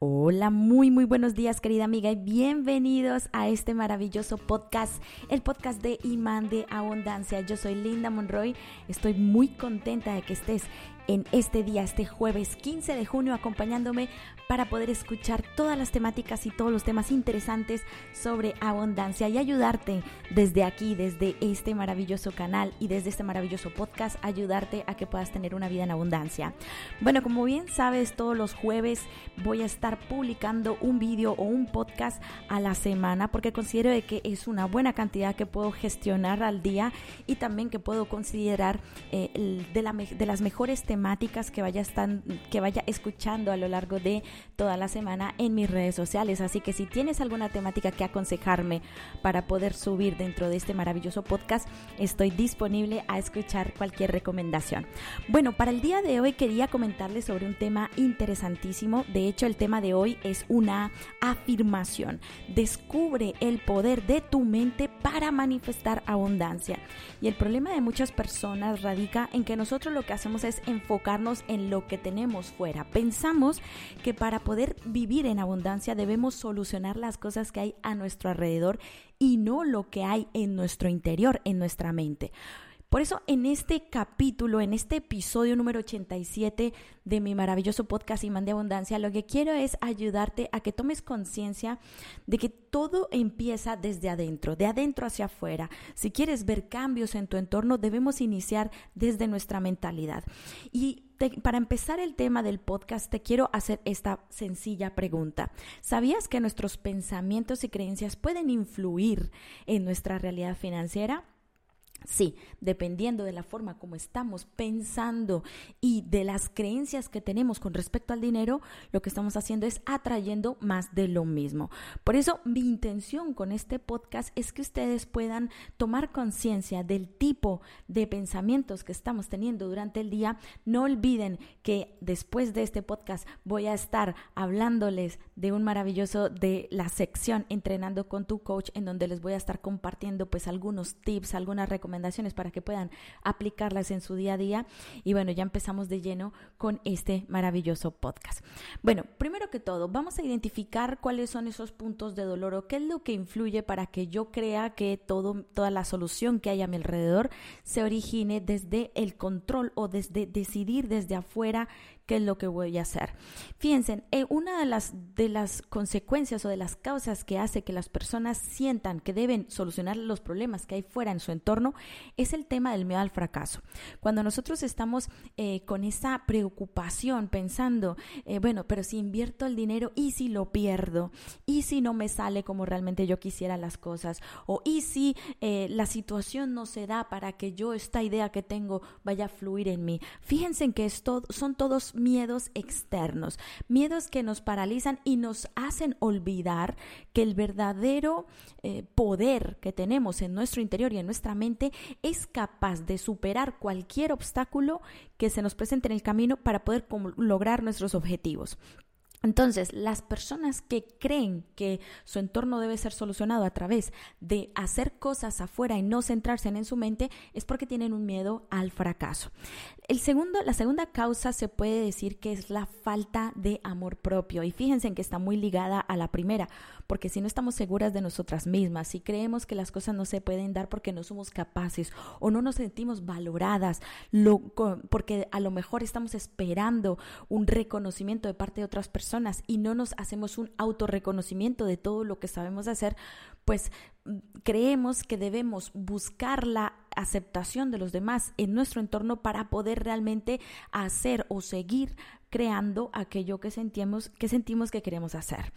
Hola, muy muy buenos días querida amiga y bienvenidos a este maravilloso podcast, el podcast de Imán de Abundancia. Yo soy Linda Monroy, estoy muy contenta de que estés en este día, este jueves 15 de junio, acompañándome para poder escuchar todas las temáticas y todos los temas interesantes sobre abundancia y ayudarte desde aquí, desde este maravilloso canal y desde este maravilloso podcast, ayudarte a que puedas tener una vida en abundancia. Bueno, como bien sabes, todos los jueves voy a estar publicando un vídeo o un podcast a la semana porque considero que es una buena cantidad que puedo gestionar al día y también que puedo considerar eh, de, de las mejores temáticas que vaya, están, que vaya escuchando a lo largo de toda la semana en mis redes sociales. Así que si tienes alguna temática que aconsejarme para poder subir dentro de este maravilloso podcast, estoy disponible a escuchar cualquier recomendación. Bueno, para el día de hoy quería comentarles sobre un tema interesantísimo. De hecho, el tema de hoy es una afirmación. Descubre el poder de tu mente para manifestar abundancia. Y el problema de muchas personas radica en que nosotros lo que hacemos es enfocarnos en lo que tenemos fuera. Pensamos que para poder vivir en abundancia debemos solucionar las cosas que hay a nuestro alrededor y no lo que hay en nuestro interior, en nuestra mente. Por eso en este capítulo, en este episodio número 87 de mi maravilloso podcast Imán de Abundancia, lo que quiero es ayudarte a que tomes conciencia de que todo empieza desde adentro, de adentro hacia afuera. Si quieres ver cambios en tu entorno, debemos iniciar desde nuestra mentalidad. Y para empezar el tema del podcast, te quiero hacer esta sencilla pregunta. ¿Sabías que nuestros pensamientos y creencias pueden influir en nuestra realidad financiera? Sí, dependiendo de la forma como estamos pensando y de las creencias que tenemos con respecto al dinero, lo que estamos haciendo es atrayendo más de lo mismo. Por eso mi intención con este podcast es que ustedes puedan tomar conciencia del tipo de pensamientos que estamos teniendo durante el día. No olviden que después de este podcast voy a estar hablándoles de un maravilloso de la sección entrenando con tu coach en donde les voy a estar compartiendo pues algunos tips, algunas recomendaciones para que puedan aplicarlas en su día a día. Y bueno, ya empezamos de lleno con este maravilloso podcast. Bueno, primero que todo, vamos a identificar cuáles son esos puntos de dolor o qué es lo que influye para que yo crea que todo, toda la solución que hay a mi alrededor se origine desde el control o desde decidir desde afuera qué es lo que voy a hacer. Fíjense, eh, una de las, de las consecuencias o de las causas que hace que las personas sientan que deben solucionar los problemas que hay fuera en su entorno es el tema del miedo al fracaso. Cuando nosotros estamos eh, con esa preocupación pensando, eh, bueno, pero si invierto el dinero y si lo pierdo, y si no me sale como realmente yo quisiera las cosas, o y si la situación no se da para que yo esta idea que tengo vaya a fluir en mí. Fíjense que esto son todos miedos externos, miedos que nos paralizan y nos hacen olvidar que el verdadero eh, poder que tenemos en nuestro interior y en nuestra mente es capaz de superar cualquier obstáculo que se nos presente en el camino para poder lograr nuestros objetivos. Entonces, las personas que creen que su entorno debe ser solucionado a través de hacer cosas afuera y no centrarse en su mente es porque tienen un miedo al fracaso. El segundo, la segunda causa se puede decir que es la falta de amor propio y fíjense en que está muy ligada a la primera, porque si no estamos seguras de nosotras mismas, si creemos que las cosas no se pueden dar porque no somos capaces o no nos sentimos valoradas, porque a lo mejor estamos esperando un reconocimiento de parte de otras personas, y no nos hacemos un autorreconocimiento de todo lo que sabemos hacer, pues mm, creemos que debemos buscar la aceptación de los demás en nuestro entorno para poder realmente hacer o seguir creando aquello que sentimos que, sentimos que queremos hacer.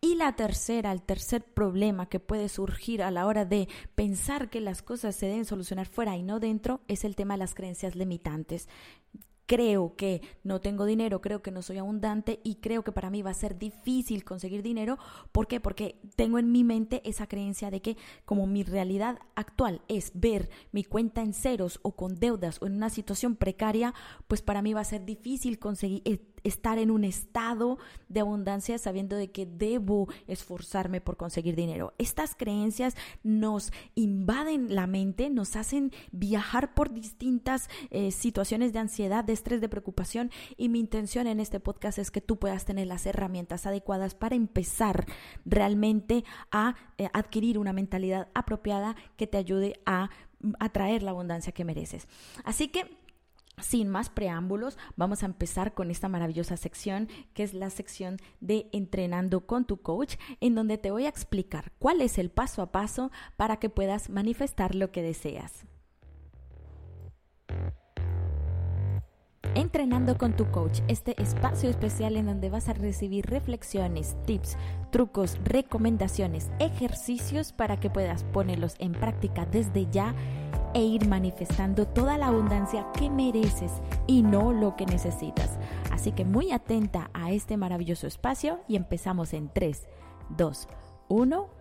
Y la tercera, el tercer problema que puede surgir a la hora de pensar que las cosas se deben solucionar fuera y no dentro es el tema de las creencias limitantes creo que no tengo dinero, creo que no soy abundante y creo que para mí va a ser difícil conseguir dinero. ¿Por qué? Porque tengo en mi mente esa creencia de que como mi realidad actual es ver mi cuenta en ceros o con deudas o en una situación precaria, pues para mí va a ser difícil conseguir, eh, estar en un estado de abundancia sabiendo de que debo esforzarme por conseguir dinero. Estas creencias nos invaden la mente, nos hacen viajar por distintas eh, situaciones de ansiedad, de estrés, de preocupación y mi intención en este podcast es que tú puedas tener las herramientas adecuadas para empezar realmente a eh, adquirir una mentalidad apropiada que te ayude a atraer la abundancia que mereces. Así que sin más preámbulos, vamos a empezar con esta maravillosa sección que es la sección de entrenando con tu coach, en donde te voy a explicar cuál es el paso a paso para que puedas manifestar lo que deseas. Entrenando con tu coach, este espacio especial en donde vas a recibir reflexiones, tips, trucos, recomendaciones, ejercicios para que puedas ponerlos en práctica desde ya e ir manifestando toda la abundancia que mereces y no lo que necesitas. Así que muy atenta a este maravilloso espacio y empezamos en 3, 2, 1.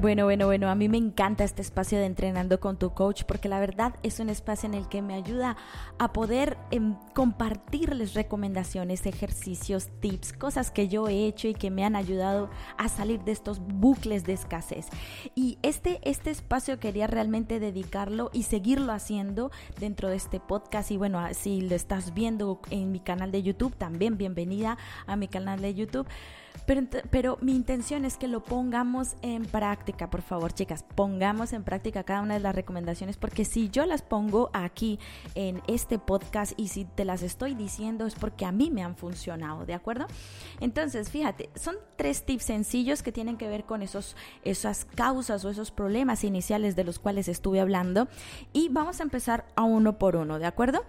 Bueno, bueno, bueno, a mí me encanta este espacio de entrenando con tu coach porque la verdad es un espacio en el que me ayuda a poder em, compartirles recomendaciones, ejercicios, tips, cosas que yo he hecho y que me han ayudado a salir de estos bucles de escasez. Y este, este espacio quería realmente dedicarlo y seguirlo haciendo dentro de este podcast. Y bueno, si lo estás viendo en mi canal de YouTube, también bienvenida a mi canal de YouTube. Pero, mi intención es que lo pongamos en por favor, chicas, pongamos en práctica cada una de las recomendaciones, porque si yo las pongo aquí en este podcast y si te las estoy diciendo es porque a mí me han funcionado, ¿de acuerdo? Entonces, fíjate, son tres tips sencillos que tienen que ver con esos, esas causas o esos problemas iniciales de los cuales estuve hablando y vamos a empezar a uno por uno, ¿de acuerdo?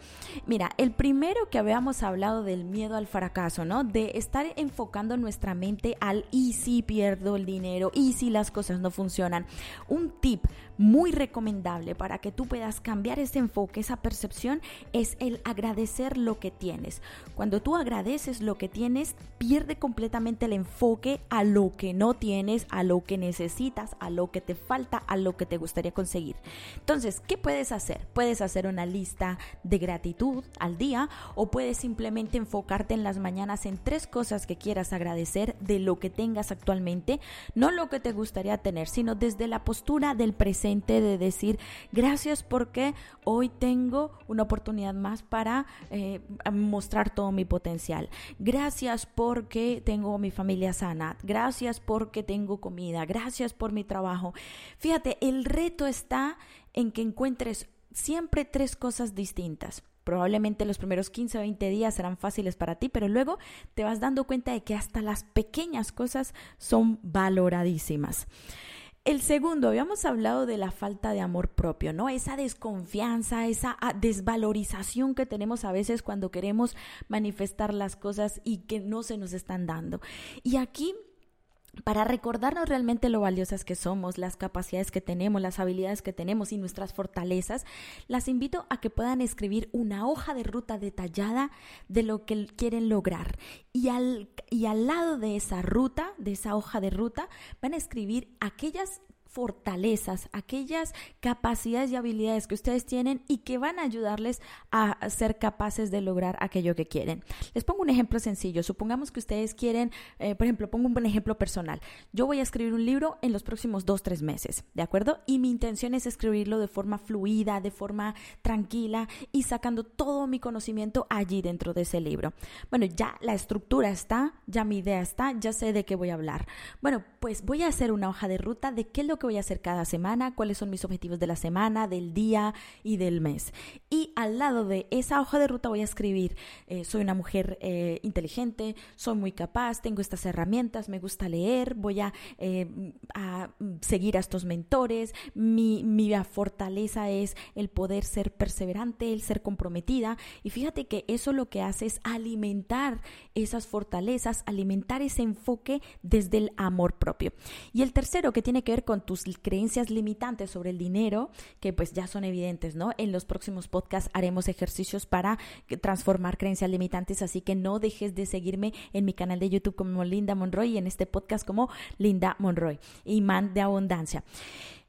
Mira, el primero que habíamos hablado del miedo al fracaso, ¿no? De estar enfocando nuestra mente al y si pierdo el dinero, y si las cosas no funcionan. Un tip muy recomendable para que tú puedas cambiar ese enfoque, esa percepción, es el agradecer lo que tienes. Cuando tú agradeces lo que tienes, pierde completamente el enfoque a lo que no tienes, a lo que necesitas, a lo que te falta, a lo que te gustaría conseguir. Entonces, ¿qué puedes hacer? Puedes hacer una lista de gratitud al día o puedes simplemente enfocarte en las mañanas en tres cosas que quieras agradecer de lo que tengas actualmente, no lo que te gustaría tener, sino desde la postura del presente de decir gracias porque hoy tengo una oportunidad más para eh, mostrar todo mi potencial. Gracias porque tengo mi familia sana. Gracias porque tengo comida. Gracias por mi trabajo. Fíjate, el reto está en que encuentres siempre tres cosas distintas. Probablemente los primeros 15 o 20 días serán fáciles para ti, pero luego te vas dando cuenta de que hasta las pequeñas cosas son valoradísimas. El segundo, habíamos hablado de la falta de amor propio, ¿no? Esa desconfianza, esa ah, desvalorización que tenemos a veces cuando queremos manifestar las cosas y que no se nos están dando. Y aquí para recordarnos realmente lo valiosas que somos, las capacidades que tenemos, las habilidades que tenemos y nuestras fortalezas, las invito a que puedan escribir una hoja de ruta detallada de lo que quieren lograr. Y al, y al lado de esa ruta, de esa hoja de ruta, van a escribir aquellas fortalezas, aquellas capacidades y habilidades que ustedes tienen y que van a ayudarles a ser capaces de lograr aquello que quieren. Les pongo un ejemplo sencillo. Supongamos que ustedes quieren, eh, por ejemplo, pongo un buen ejemplo personal. Yo voy a escribir un libro en los próximos dos, tres meses, ¿de acuerdo? Y mi intención es escribirlo de forma fluida, de forma tranquila y sacando todo mi conocimiento allí dentro de ese libro. Bueno, ya la estructura está, ya mi idea está, ya sé de qué voy a hablar. Bueno, pues voy a hacer una hoja de ruta de qué es lo que voy a hacer cada semana, cuáles son mis objetivos de la semana, del día y del mes. Y al lado de esa hoja de ruta voy a escribir, eh, soy una mujer eh, inteligente, soy muy capaz, tengo estas herramientas, me gusta leer, voy a, eh, a seguir a estos mentores, mi, mi fortaleza es el poder ser perseverante, el ser comprometida. Y fíjate que eso lo que hace es alimentar esas fortalezas, alimentar ese enfoque desde el amor propio. Y el tercero que tiene que ver con tus creencias limitantes sobre el dinero, que pues ya son evidentes, ¿no? En los próximos podcasts haremos ejercicios para transformar creencias limitantes, así que no dejes de seguirme en mi canal de YouTube como Linda Monroy y en este podcast como Linda Monroy, imán de abundancia.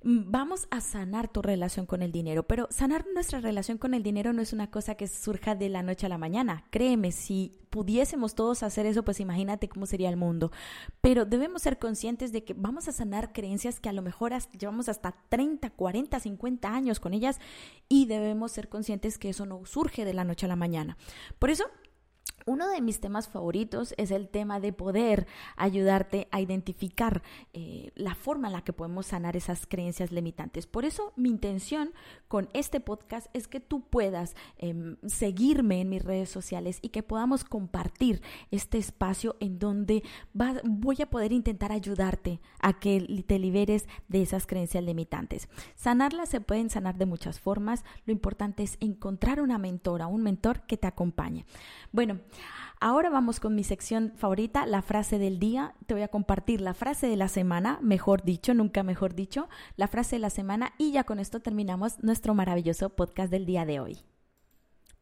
Vamos a sanar tu relación con el dinero, pero sanar nuestra relación con el dinero no es una cosa que surja de la noche a la mañana. Créeme, si pudiésemos todos hacer eso, pues imagínate cómo sería el mundo. Pero debemos ser conscientes de que vamos a sanar creencias que a lo mejor llevamos hasta 30, 40, 50 años con ellas y debemos ser conscientes que eso no surge de la noche a la mañana. Por eso uno de mis temas favoritos es el tema de poder ayudarte a identificar eh, la forma en la que podemos sanar esas creencias limitantes. Por eso mi intención con este podcast es que tú puedas em, seguirme en mis redes sociales y que podamos compartir este espacio en donde voy a poder intentar ayudarte a que te liberes de esas creencias limitantes. Sanarlas se pueden sanar de muchas formas. Lo importante es encontrar una mentora, un mentor que te acompañe. Bueno, Ahora vamos con mi sección favorita, la frase del día. Te voy a compartir la frase de la semana, mejor dicho, nunca mejor dicho, la frase de la semana y ya con esto terminamos nuestro maravilloso podcast del día de hoy.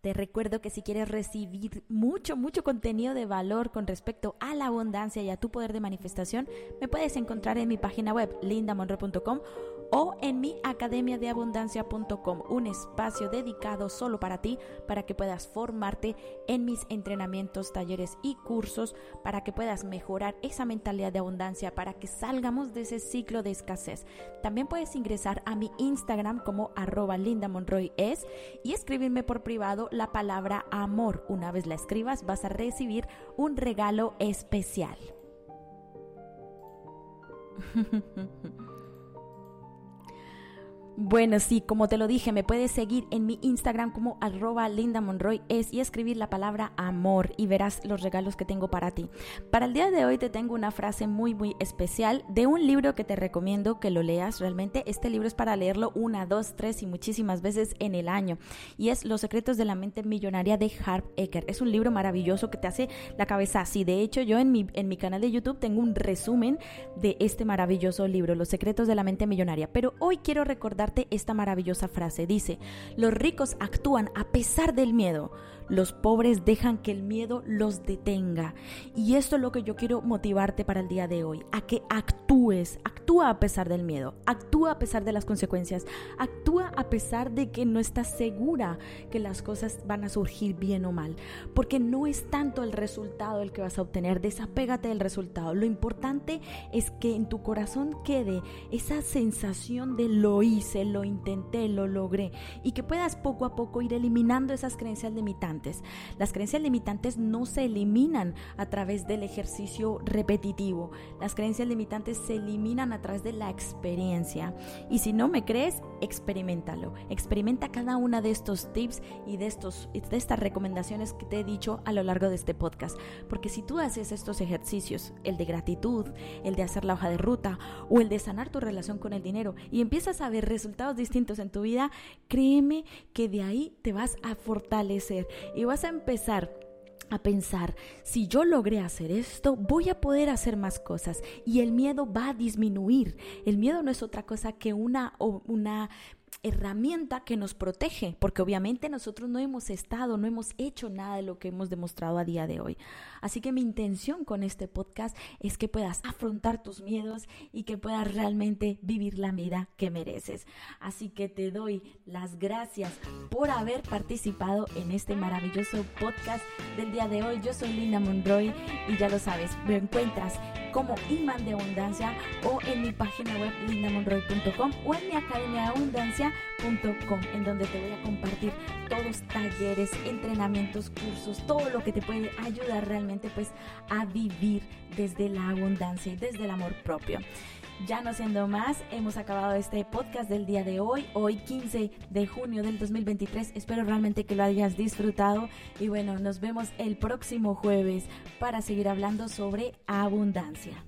Te recuerdo que si quieres recibir mucho, mucho contenido de valor con respecto a la abundancia y a tu poder de manifestación, me puedes encontrar en mi página web lindamonroe.com o en mi academia de abundancia.com, un espacio dedicado solo para ti, para que puedas formarte en mis entrenamientos, talleres y cursos, para que puedas mejorar esa mentalidad de abundancia, para que salgamos de ese ciclo de escasez. También puedes ingresar a mi Instagram como arroba es y escribirme por privado la palabra amor. Una vez la escribas vas a recibir un regalo especial. Bueno, sí, como te lo dije, me puedes seguir en mi Instagram como arroba Linda Monroy es y escribir la palabra amor y verás los regalos que tengo para ti. Para el día de hoy te tengo una frase muy muy especial de un libro que te recomiendo que lo leas. Realmente este libro es para leerlo una, dos, tres y muchísimas veces en el año. Y es Los secretos de la mente millonaria de Harp Eker. Es un libro maravilloso que te hace la cabeza así. De hecho, yo en mi, en mi canal de YouTube tengo un resumen de este maravilloso libro, Los secretos de la mente millonaria. Pero hoy quiero recordar esta maravillosa frase. Dice, los ricos actúan a pesar del miedo, los pobres dejan que el miedo los detenga. Y esto es lo que yo quiero motivarte para el día de hoy, a que actúes, actúa a pesar del miedo, actúa a pesar de las consecuencias, actúa a pesar de que no estás segura que las cosas van a surgir bien o mal, porque no es tanto el resultado el que vas a obtener, desapégate del resultado. Lo importante es que en tu corazón quede esa sensación de lo hice, lo intenté, lo logré y que puedas poco a poco ir eliminando esas creencias Las creencias limitantes no se eliminan a través del ejercicio repetitivo. Las creencias limitantes se eliminan a través de la experiencia. Y si no me crees, experimentalo. Experimenta cada una de estos tips y de, estos, de estas recomendaciones que te he dicho a lo largo de este podcast. Porque si tú haces estos ejercicios, el de gratitud, el de hacer la hoja de ruta o el de sanar tu relación con el dinero y empiezas a ver resultados distintos en tu vida, créeme que de ahí te vas a fortalecer y vas a empezar a pensar, si yo logré hacer esto, voy a poder hacer más cosas y el miedo va a disminuir. El miedo no es otra cosa que una, una herramienta que nos protege, porque obviamente nosotros no hemos estado, no hemos hecho nada de lo que hemos demostrado a día de hoy. Así que mi intención con este podcast es que puedas afrontar tus miedos y que puedas realmente vivir la vida que mereces. Así que te doy las gracias por haber participado en este maravilloso podcast del día de hoy. Yo soy Linda Monroy y ya lo sabes, me encuentras como imán de abundancia o en mi página web lindamonroy.com o en mi academia de abundancia.com en donde te voy a compartir todos talleres, entrenamientos, cursos, todo lo que te puede ayudar realmente pues a vivir desde la abundancia y desde el amor propio. Ya no siendo más, hemos acabado este podcast del día de hoy, hoy 15 de junio del 2023. Espero realmente que lo hayas disfrutado y bueno, nos vemos el próximo jueves para seguir hablando sobre abundancia.